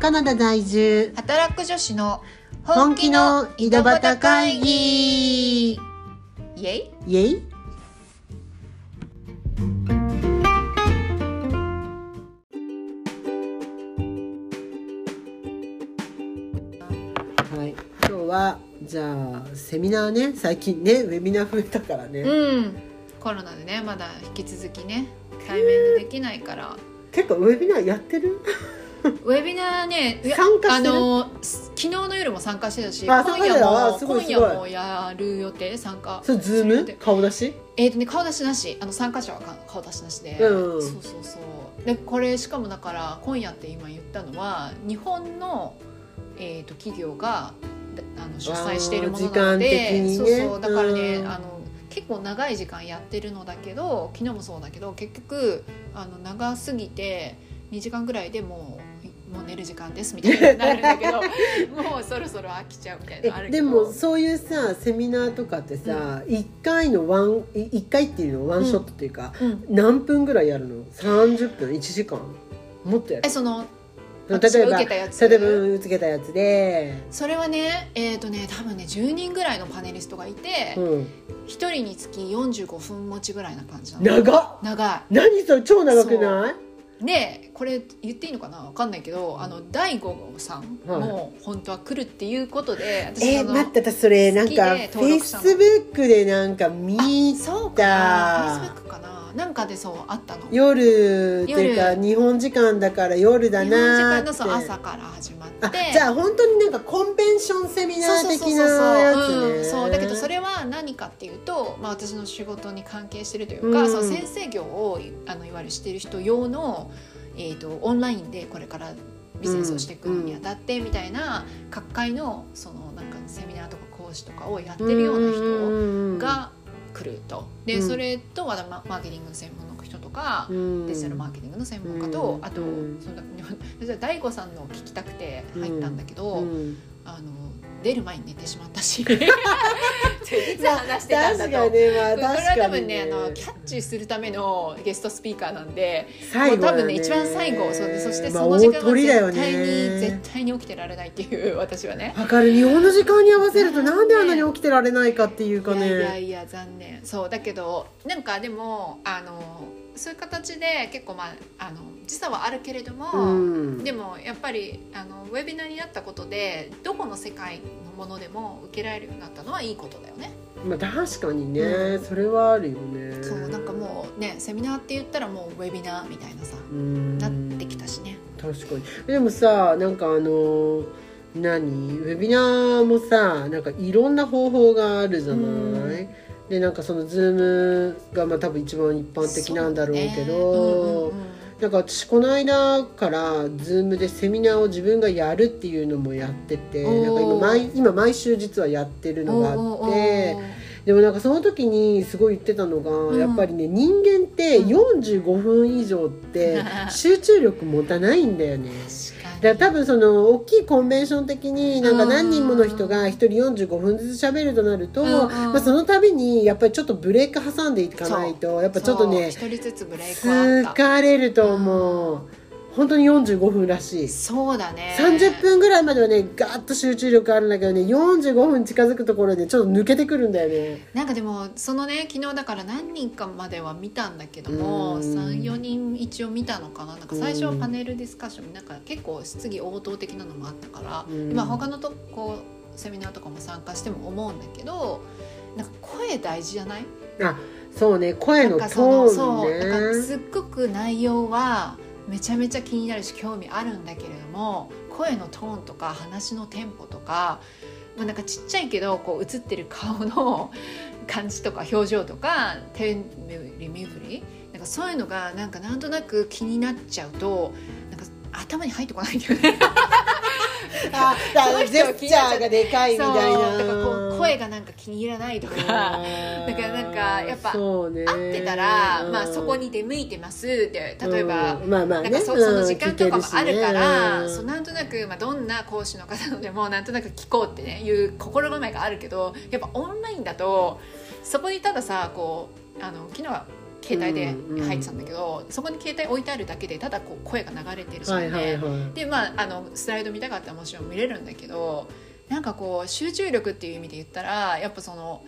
カナダ在住。働く女子の本気の井戸端会議。イイエイ。エイ。はい。今日はじゃあセミナーね。最近ねウェビナー増えたからね、うん。コロナでねまだ引き続きね対面でできないから、結構ウェビナーやってる？ウェビナーね参加あのす昨日の夜も参加してたしあ今夜も今夜もやる予定参加それズーム？顔出し？えーとね、顔出しなし。あの参加者はか顔出しなしで、うんそうそうそう。でこれしかもだから今夜って今言ったのは日本の、えー、と企業がだあの主催しているものなので、ね。そうそう。だからね、うん。あの結構長い時間やってるのだけど昨日もそうだけど結局あの長すぎて2時間ぐらいでもうもう寝る時間ですみたいになるんだけど もうそろそろ飽きちゃうみたいなのあるけど。えでもそういうさセミナーとかってさ、一1回のワンい一回っていうのワンショットっていうか、うん、何分ぐらいやるの？30分？1時間？もっとやる？えその例えば受けたやつ？例えけたやつで、それはねえっ、とね多分ね10人ぐらいのパネリストがいて、うん、一1人につき45分持ちぐらいな感じなの。長っ！長何それ？超長くない？いでこれ言っていいのかな？わかんないけどあの大悟さんも本当は来るっていうことで、私えー、待って私それなんかフェイスブックでなんか見そうだか。なフェイスブックかななんかでそうあったの？夜っていうか夜。日本時間だから夜だ日本時間のそう朝から始まって。あじゃあ本当になんかコンベンションセミナー的なやつね。うん、そうだけどそれは何かっていうと、まあ、私の仕事に関係してるというか、うん。その先生業をあのいわゆるしてる人用の、えー、とオンラインでこれからビジネスをしていくにあたってみたいな各界のそのなんかセミナーとか講師とかをやってるような人が来ると。で、うん。それとまだママーケティングの専門の人とか、デジタルマーケティングの専門家と、うん。あと、大悟さんのを聞きたくて入ったんだけど、うん。あの出る前に寝てしまったし。いつ話してたんだと。確かにねまあこれは確かに多分ねあのキャッチするためのゲストスピーカーなんで最後もう多分ね一番最後そそしてまあその時間は絶対に、ね。絶対に起きてられないっていう私はね。わかる。日本の時間に合わせるとなんであんなに起きてられないかっていうかいやいやねいや残念。そうだけどなんかでもあのそういう形で結構まああの時差はあるけれども、うん。でもやっぱりあのウェビナーになったことでどこの世界のものでも受けられるようになったのはいいことだよね。まあ確かにね、うそれはあるよね。そうなんかもうねセミナーって言ったらもうウェビナーみたいなさうん。なってきたしね。確かに。でもさなんかあの何？ウェビナーもさなんかいろんな方法があるじゃない、うんでなんかそのズームがまあ多分一番一般的なんだろうけどなんか私この間からズームでセミナーを自分がやるっていうのもやっててなんか今毎今毎週実はやってるのがあってでもなんかその時にすごい言ってたのが、うん。やっぱりね人間ってうん。45分以上って集中力持たないんだよね。確かにだから多分その大きいコンベンション的になんかうん何人もの人が1人45分ずつ喋るとなると、うんまあ、その度にやっぱりちょっとブレイク挟んでいかないとやっぱちょっとね疲れると思う本当に45分らしい。そうだね。30分ぐらいまではねガーッと集中力あるんだけどね45分近づくところでちょっと抜けてくるんだよね。なんかでもそのね昨日だから何人かまでは見たんだけどもうん。34人一応見たのかな。なんか最初はパネルディスカッションなんか結構質疑応答的なのもあったから、うん。まあ他のとこセミナーとかも参加しても思うんだけどなんか声大事じゃない？あそうね声のトーンなんかねすっごく内容はめちゃめちゃ気になるし興味あるんだけれども声のトーンとか話のテンポとかまあなんかちっちゃいけどこう映ってる顔の感じとか表情とか手振り身振りなんかそういうのがなんかなんとなく気になっちゃうとなんか頭に入ってこないんだよね。あジェスチャーがでかいみたいなだからこう声がなんか気に入らないとか。だからなんかやっぱ合ってたら、うん。まあ、そこに出向いてますって例えば、うん。まあまあね。なんかそその時間とかもあるから、うん。そうなんとなく、まあ、どんな講師の方のでもなんとなく聞こうってねいう心構えがあるけどやっぱオンラインだとそこにたださこうあの昨日は掲携帯で入ってたんだけど、そこに携帯置いてあるだけでただこう声が流れてるじゃんね、はいはいはい。でまああのスライド見たかったらもちろん見れるんだけどなんかこう集中力っていう意味で言ったらやっぱその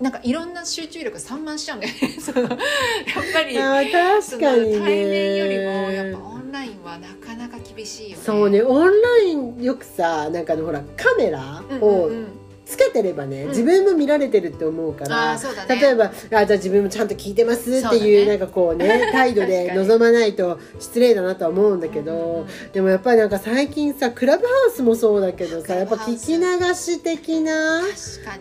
なんかいろんな集中力散漫しちゃうんだよね。やっぱり確かにね。対面よりもやっぱオンラインはなかなか厳しいよね。そうねオンラインよくさなんかあのほらカメラうんうんをうんつけてればね、うん。自分も見られてるって思うかあらね。例えばあじゃあ自分もちゃんと聞いてますっていうだね。なんかこうね 態度で臨まないと失礼だなとは思うんだけど、うんうんでもやっぱりなんか最近さクラブハウスもそうだけどクさやっぱ聞き流し的な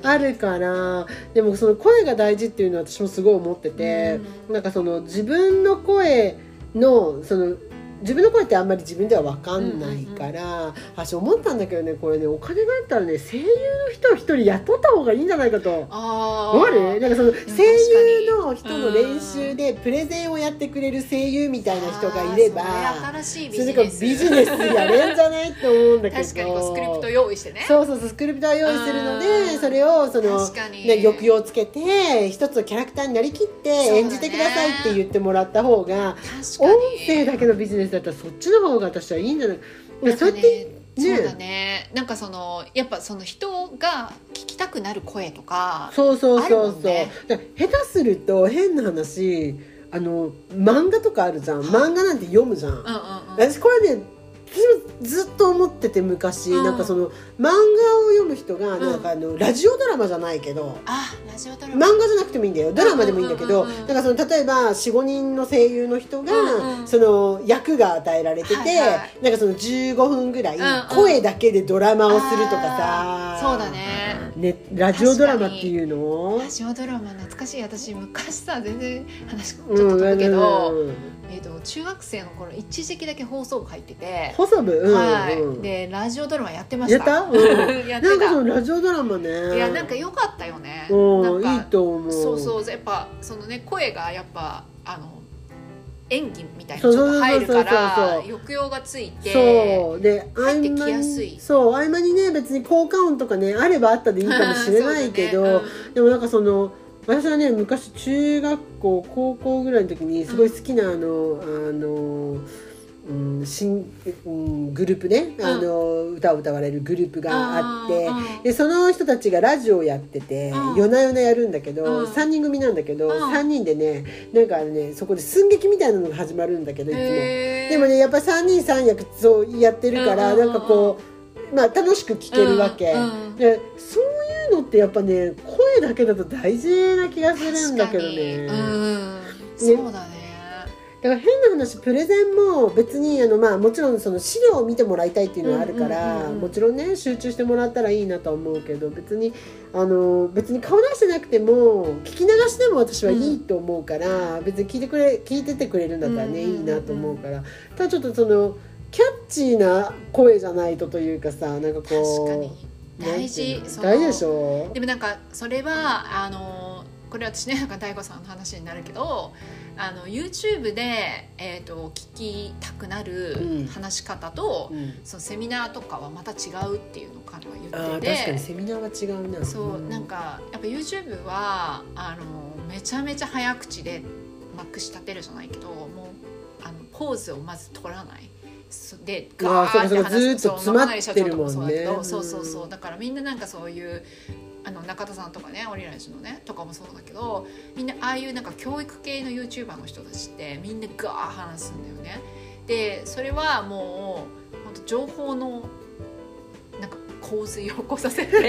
あるからでもその声が大事っていうのは私もすごい思ってて、なんかその自分の声のその自分の声ってあんまり自分では分かんないから、私思ったんだけどねこれねお金があったらね声優の人を一人雇った方がいいんじゃないかと。あるーなんかその声優の人の練習でプレゼンをやってくれる声優みたいな人がいればそれビジネス。ビジネスやれんじゃないって思うんだけど。確かにスクリプト用意してね。そうそうそうスクリプトを用意するのうでん。それをそのね、抑揚をつけて一つのキャラクターになりきって演じてくださいって言ってもらった方が、確か音に声だけのビジネスだったらそっちの方が私はいいんじゃない？かそうやってね。ねそうだね。なんかそのやっぱその人が聞きたくなる声とかそうそうそうそう、ね。下手すると変な話あの漫画とかあるじゃん。漫画なんて読むじゃん、うんうんうん。私これねずっと思ってて昔、うん。なんかその漫画を読む人がなんかあの、ラジオドラマじゃないけどあラジオドラマ。漫画じゃなくてもいいんだよ。ドラマでもいいんだけど、うんうんうんうんなんかその例えば45人の声優の人が、うんうん。その役が与えられてて、はいはい。なんかその15分ぐらいうんうん。声だけでドラマをするとかさ、あーそうだねねラジオドラマっていうの？ラジオドラマ懐かしい。私昔さ全然話ちょっうんと飛ぶけど、うんえー、と中学生の頃一時期だけ放送部入ってて、細部、うんはい、うん。でラジオドラマやってましやった？た、うん、やってなんかそたのラジオドラマね。いやなんか良かったよね。うんなんかいいと思う。そうそう。やっぱそのね声がやっぱあの演技みたいにちょっと入るから抑揚がついてそう。で入って合間きやすい。にそう合間にね別に効果音とかねあればあったでいいかもしれないけど、そうだね。でもなんかその私はね昔中学校高校ぐらいの時にすごい好きなあの、あのうん、新、うん、グループね、あの歌を歌われるグループがあって、でその人たちがラジオをやってて、うん。夜な夜なやるんだけど、うん。3人組なんだけど、うん。3人でねなんかねそこで寸劇みたいなのが始まるんだけどいつも。でもねやっぱ3人3役そうやってるから、なんかこうまあ楽しく聴けるわけ、でそういうのってやっぱね声だけだと大事な気がするんだけどね。そうだねだから変な話プレゼンも別にあの、まあ、もちろんその資料を見てもらいたいっていうのはあるから、うんうんうんうん。もちろんね集中してもらったらいいなとは思うけど別にあの別に顔出してなくても聞き流しでも私はいいと思うから、別に聞いてくれ聞いててくれるんだったらね、うんうんうんうんいいなと思うからただちょっとそのキャッチーな声じゃないとというかさなんかこう確かに。大事。大事でしょ？でもなんかそれはあのこれ私ねなんか大悟さんの話になるけどあの YouTube で、えー、と聞きたくなうん。る話し方と、うん。そのセミナーとかはまた違うっていうのを彼はあー言ってて。確かにセミナーは違うな。そうなんかやっぱ YouTube はあのめちゃめちゃ早口でまくし立てるじゃないけどもうあのポーズをまず取らない。そでガーってそうかそうか話すと詰まってるもんね。そうそうそうそうそうう。んだからみんななんかそういうあの中田さんとかねオリラジのねとかもそうだけどみんなああいうなんか教育系の YouTuber の人たちってみんなガー話すんだよね。でそれはもう本当情報の洪水を起こさせて。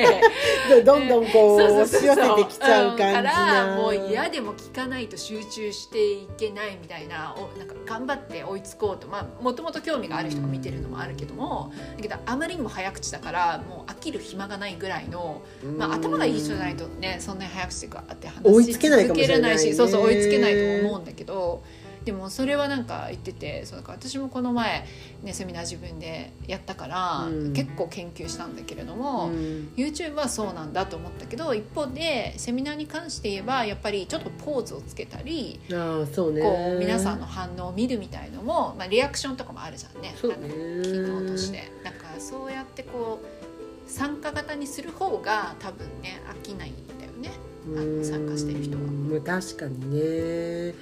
でどんどんこう押し寄せてきちゃう感じん。かならもう嫌でも聞かないと集中していけないみたいなおなんか頑張って追いつこうと。まあもともと興味がある人が見てるのもあるけどもだけどあまりにも早口だからもう飽きる暇がないぐらいの、まあ、頭がいい人じゃないとねそんなに早口でガーって話追いつけないかもしれないしそうそう追いつけないと思うんだけどでもそれはなんか言っててそう私もこの前、ね、セミナー自分でやったから、うん。結構研究したんだけれども、うん。YouTube はそうなんだと思ったけど一方でセミナーに関して言えばやっぱりちょっとポーズをつけたり、ああそうね。こう皆さんの反応を見るみたいのも、まあ、リアクションとかもあるじゃんね。そうね。あの機能として。だからそうやってこう参加型にする方が多分ね飽きないんだよね。あの参加してる人は。まあ確かにね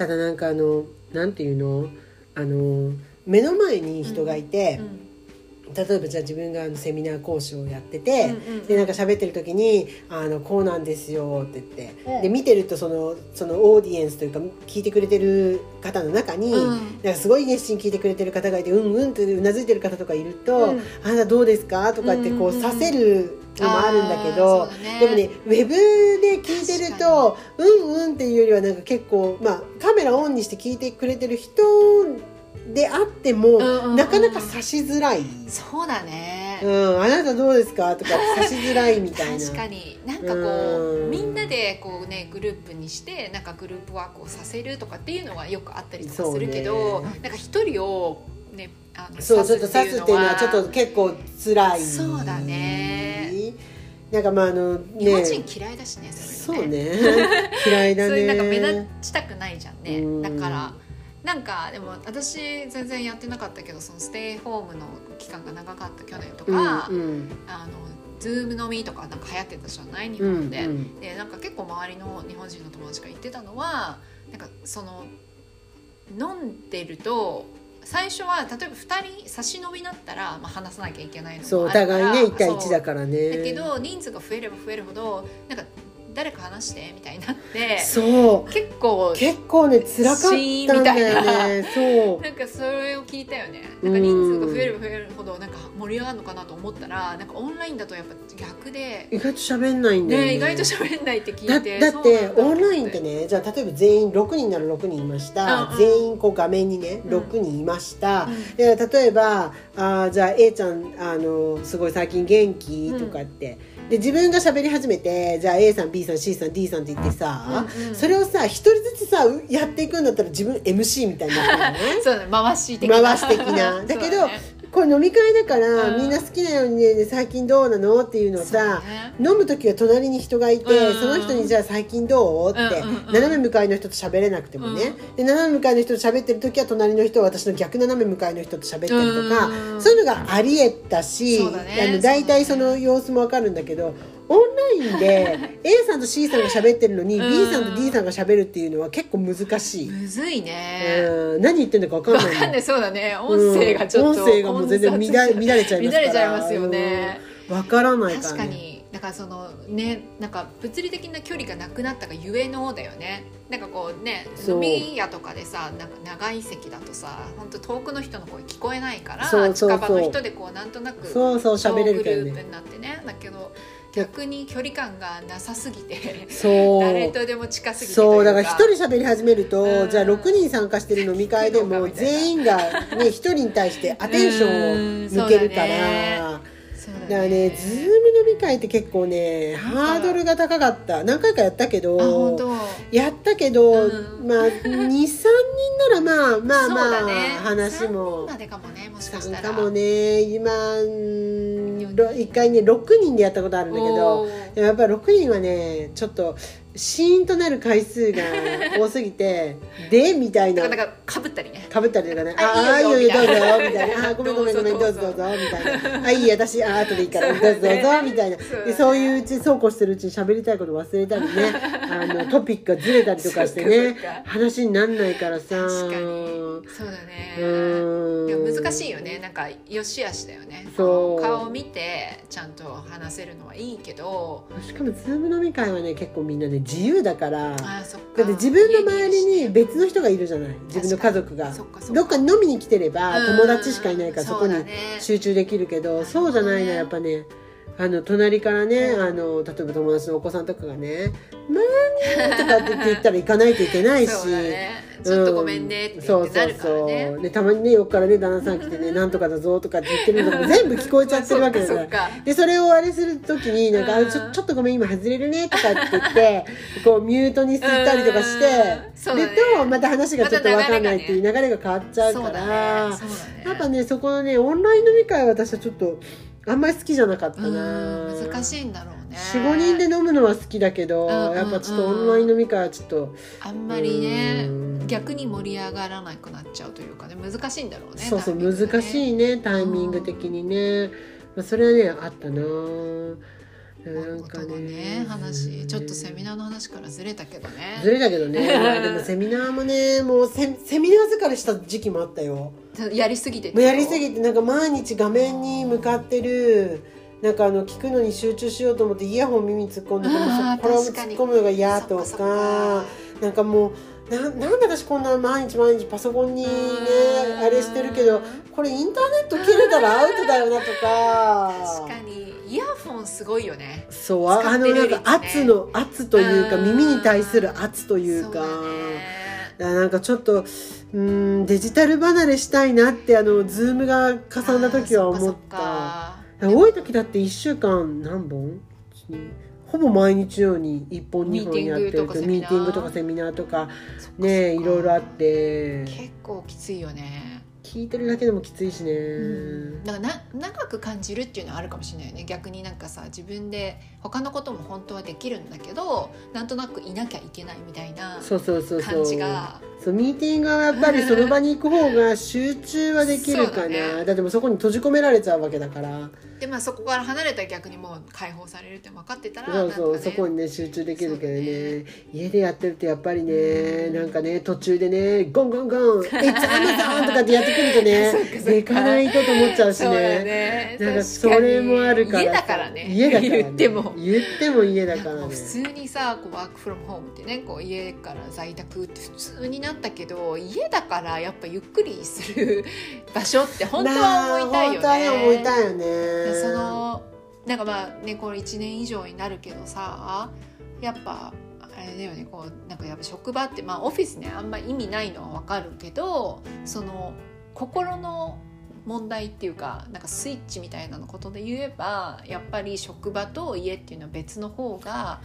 ただなんかあのなんていうの？あの目の前に人がいて、例えばじゃあ自分があのセミナー講師をやってて、うんうんうん。でなんか喋ってる時に「あのこうなんですよ」って言って、うん。で見てるとそのそのオーディエンスというか聞いてくれてる方の中に、うん。なんかすごい熱心に聞いてくれてる方がいてうんうんってうなずいてる方とかいると「うん。あなたどうですか?」とかってこうさせるのもあるんだけど、ねでもねウェブで聞いてると「うんうん」っていうよりはなんか結構まあカメラオンにして聞いてくれてる人であっても、んうんうんなかなか差しづらい。そうだね、うん、あなたどうですかとか差しづらいみたいな。確かになんかこううんみんなでこうねグループにしてなんかグループワークをさせるとかっていうのはよくあったりとかするけど、ねなんか一人をねあのそうちょっと刺すっていうのはちょっとは結構辛い。そうだね。なんかまああの日本人ね。嫌いだしねそうねね。嫌いだね。なんか目立ちたくないじゃんうんねだからなんかでも私全然やってなかったけどそのステイホームの期間が長かった去年とか、うんうんあのズーム飲みとかなんか流行ってたじゃない日うん本で、うんでなんか結構周りの日本人の友達が言ってたのはなんかその飲んでると最初は例えば2人差し飲みだったら、まあ、話さなきゃいけないのそうお互いね一対一そうだからね。だけど人数が増えれば増えるほどなんか誰か話してみたいになってそう。結構結構ね辛かったんだよね。そう。なんかそれを聞いたよね。なんか人数が増えれば増えるほどなんか盛り上がるのかなと思ったらなんかオンラインだとやっぱ逆で、意外と喋んないんだよね。ね、意外と喋んないって聞だいて。だってオンラインってねじゃあ例えば全員6人なら6人いました、うんうん。全員こう画面にねうん。6人いました、うん。で例えばあーじゃあ A ちゃんあのすごい最近元気？とかって、で自分が喋り始めてじゃあ A さん B さん C さん D さんって言ってさ、うんうんそれをさ一人ずつさうやっていくんだったら自分 MC みたいになるのね。そうだね。回し的な。回し的な。だけどねこれ飲み会だから、うん。みんな好きなようにね最近どうなのっていうのをさ、ね。飲む時は隣に人がいて、うん。その人にじゃあ最近どう？って、斜め向かいの人と喋れなくてもね、で斜め向かいの人と喋ってる時は隣の人は私の逆斜め向かいの人と喋ってるとか、うん。そういうのがありえたし、あの大体その様子もわかるんだけどオンラインで A さんと C さんが喋ってるのに、うん。B さんと D さんが喋るっていうのは結構難しい。むずいね。うん。何言ってんだかわかんわないもん。かんない。そうだね。音声がちょっと、うん。音声がもう全然乱れ乱れちゃいます乱れちゃいますよね、うんわからないから、ね、確かに。だからそのねなんか物理的な距離がなくなったがゆえのだよね。なんかこうね飲み屋とかでさなんか長い席だとさ本当遠くの人の声聞こえないから近場の人でこうなんとなくそうそう喋れるグループになってね。だけど逆に距離感がなさすぎてそう。誰とでも近すぎてそうだから一人喋り始めると、うん。じゃあ6人参加してる飲み会でも 全員がね一人に対してアテンションを向けるから、だからねズーム飲み会って結構ねハードルが高かった。何回かやったけど当。やったけど、うん。まあ 23人まあまあまあ、ね。話も。3人までかもねもしかし参たら。加もね今一回ね6人でやったことあるんだけどやっぱり6人はねちょっとシーンとなる回数が多すぎて でみたいな。だからなんかかぶったりね。かぶったりとかね「あああいいよよいいよどうぞ」みたいな。みたいな「あごめんごめんごめんどうぞ。どうぞ」みたいな「あいい私あ後でいいからどうぞどうぞ」みたいな。そうでそういううちそうこうしてるうちに喋りたいこと忘れたりね。あのトピックがずれたりとかしてね。話になんないからさ確かに。そうだね難しいよね。なんかよしあしだよね。そう。顔を見てちゃんと話せるのはいいけど。しかもズーム飲み会はね結構みんなね自由だから。あーそっか。だって自分の周りに家別の人がいるじゃない？自分の家族が。そっかそっか。どっかに飲みに来てればうん。友達しかいないからそこに集中できるけどそうじゃないのはやっぱねあの隣からね、うん。あの例えば友達のお子さんとかがね「マミー」とかって言ったら行かないといけないし。ちょっとごめんねって言ってなるからそうそうねそう。でたまにね横からね旦那さん来てね「なんとかだぞ」とかって言ってるのも全部聞こえちゃってるわけだから。でそれをあれする時になんか、うんあちょちょっとごめん今外れるねとかって言ってこうミュートにしたりとかして、うん。ね。でとまた話がちょっと分かんないっていう流れが変わっちゃうから。ね。そうだね。やっぱねそこのねオンライン飲み会は私はちょっとあんまり好きじゃなかったな。うん難しいんだろうね。45人で飲むのは好きだけど、うんうんうん。やっぱちょっとオンライン飲み会はちょっと、あんまりねうん。逆に盛り上がらなくなっちゃうというかね難しいんだろうねそうそうね。難しいねタイミング的にね、まあ、それはねあったななんかね話ちょっとセミナーの話からずれたけどね。ずれたけどね。ま あでもセミナーもねもうセセミナー疲れした時期もあったよ。やりすぎてもうやりすぎてなんか毎日画面に向かってるなんかあの聞くのに集中しようと思ってイヤホン耳に突っ込んでこれを突っ込むのが嫌とかなんかもうななんで私こんな毎日毎日パソコンにねうん。あれしてるけどこれインターネット切れたらアウトだよなとか。確かにイヤフォンすごいよね。そうあのなんか圧の圧というかうん。耳に対する圧というか。なんかちょっとうんデジタル離れしたいなってあのズームが重なった時は思った。多い時だって1週間何本？ほぼ毎日のように1本2本やってるとミミーティングとかセミナーとかねいろいろあって。結構きついよね聞いてるだけでもきついしね、うん。だからな長く感じるっていうのはあるかもしれないよね。逆になんかさ自分で他のことも本当はできるんだけどなんとなくいなきゃいけないみたいなそうそうそうそう。感じが。そうミーティングはやっぱりその場に行く方が集中はできるかな。ね。だってもうそこに閉じ込められちゃうわけだから。でまあそこから離れたら逆にもう解放されるって分かってたらそうそう、ねそこにね集中できるけどね。そう家でやってるとやっぱりね、うん。なんかね途中でねゴンゴンゴン「It's Amazon!」とかってやってくるとねそっかそっか。行かないとと思っちゃうしね。ね。なんかそれもあるから。家だからね。家だから、ね、言っても。言っても家だから普通にさこうワークフロムホームってねこう家から在宅って普通になったけど家だからやっぱゆっくりする場所って本当は思いたいよね。本当はね思いたいよね。でそのなんかまあねこれ1年以上になるけどさやっぱあれだよねこうなんかやっぱ職場ってまあオフィスねあんま意味ないのはわかるけどその心の問題っていうかなんかスイッチみたいなのことで言えばやっぱり職場と家っていうのは別の方が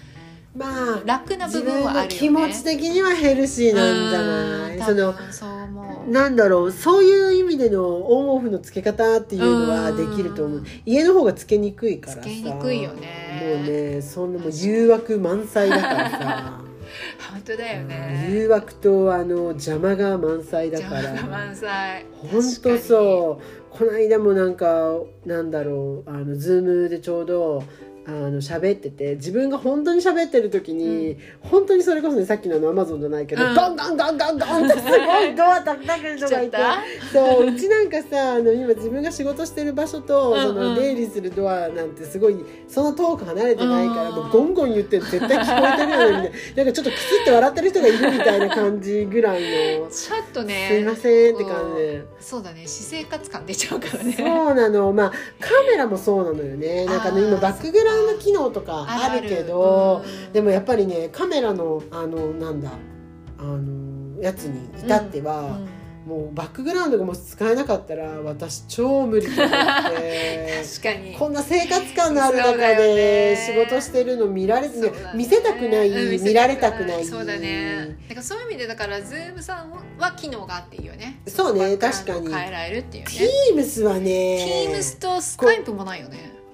まあ楽な部分はあるよね。気持ち的にはヘルシーなんじゃない？うんそのそうなんだろうそういう意味でのオンオフのつけ方っていうのはできると思う。家の方がつけにくいからさ。つけにくいよね。もうねそんなもう誘惑満載だからさ 本当だよね。誘惑とあの邪魔が満載だから。邪魔が満載。本当そう。この間もなんかなんだろうあのズームでちょうどあの喋ってて自分が本当に喋ってる時に、本当にそれこそねさっきのアマゾンじゃないけど、うん。ガンガンガンガンガンって すごいドアたたく人がいて。来ちゃっそううちなんかさあの今自分が仕事してる場所と、うんうん。その出入りするドアなんてすごいその遠く離れてないから、うん。もうゴンゴン言ってる絶対聞こえてるよねみたいな。なんかちょっとクスって笑ってる人がいるみたいな感じぐらいの。ちょっとね。すいませんって感じで。そうだね。私生活感出ちゃうからね。そうなの。まあカメラもそうなのよね。なんかね今バックグラウンド機能とかある。けどうん。でもやっぱりねカメラのあのなんだあのやつに至っては、うん。もうバックグラウンドがもし使えなかったら私超無理と思って。確かに。こんな生活感のある中でね。仕事してるの見られね。見せたくない、うん見られたくない。そうだね。だからそういう意味でだからズームさんは機能があっていいよね。そうね確かに。変えられるっていうね。Teams はね Teams とスカイプもないよね。ス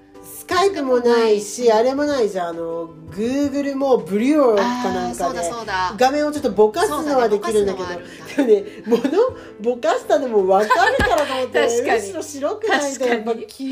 カイプもないしあれもないじゃん。あの Google もブリューかなんかで画面をちょっとぼかすのはできるんだけどだねでもね物ぼかしたのも分かるからと思って 確かに。むしろ白くないとやっぱ厳し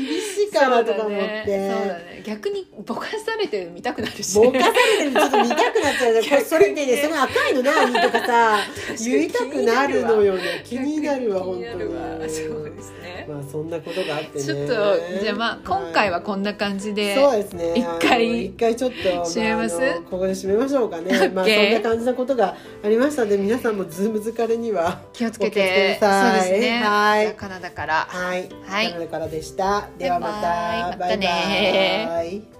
いからとか思って、逆にぼかされてるの見たくなるし。ぼかされてるのちょっと見たくなっちゃう。ね。これそれでねその赤いの何とかさ 言いたくなるのよね。気になるわ本当に。そうですね。まあそんなことがあってね。ちょっとじゃあまあ今回はこんな感じで、そうですね。一回一回ちょっと締めます？ああのここで締めましょうかね。まあそんな感じのことがありましたので皆さんもズーム疲れには気をつけて。ください。そうですね。はい。カナダから。はい。はい。カナダからでした。ではまた。バイバイ。またねバイバイ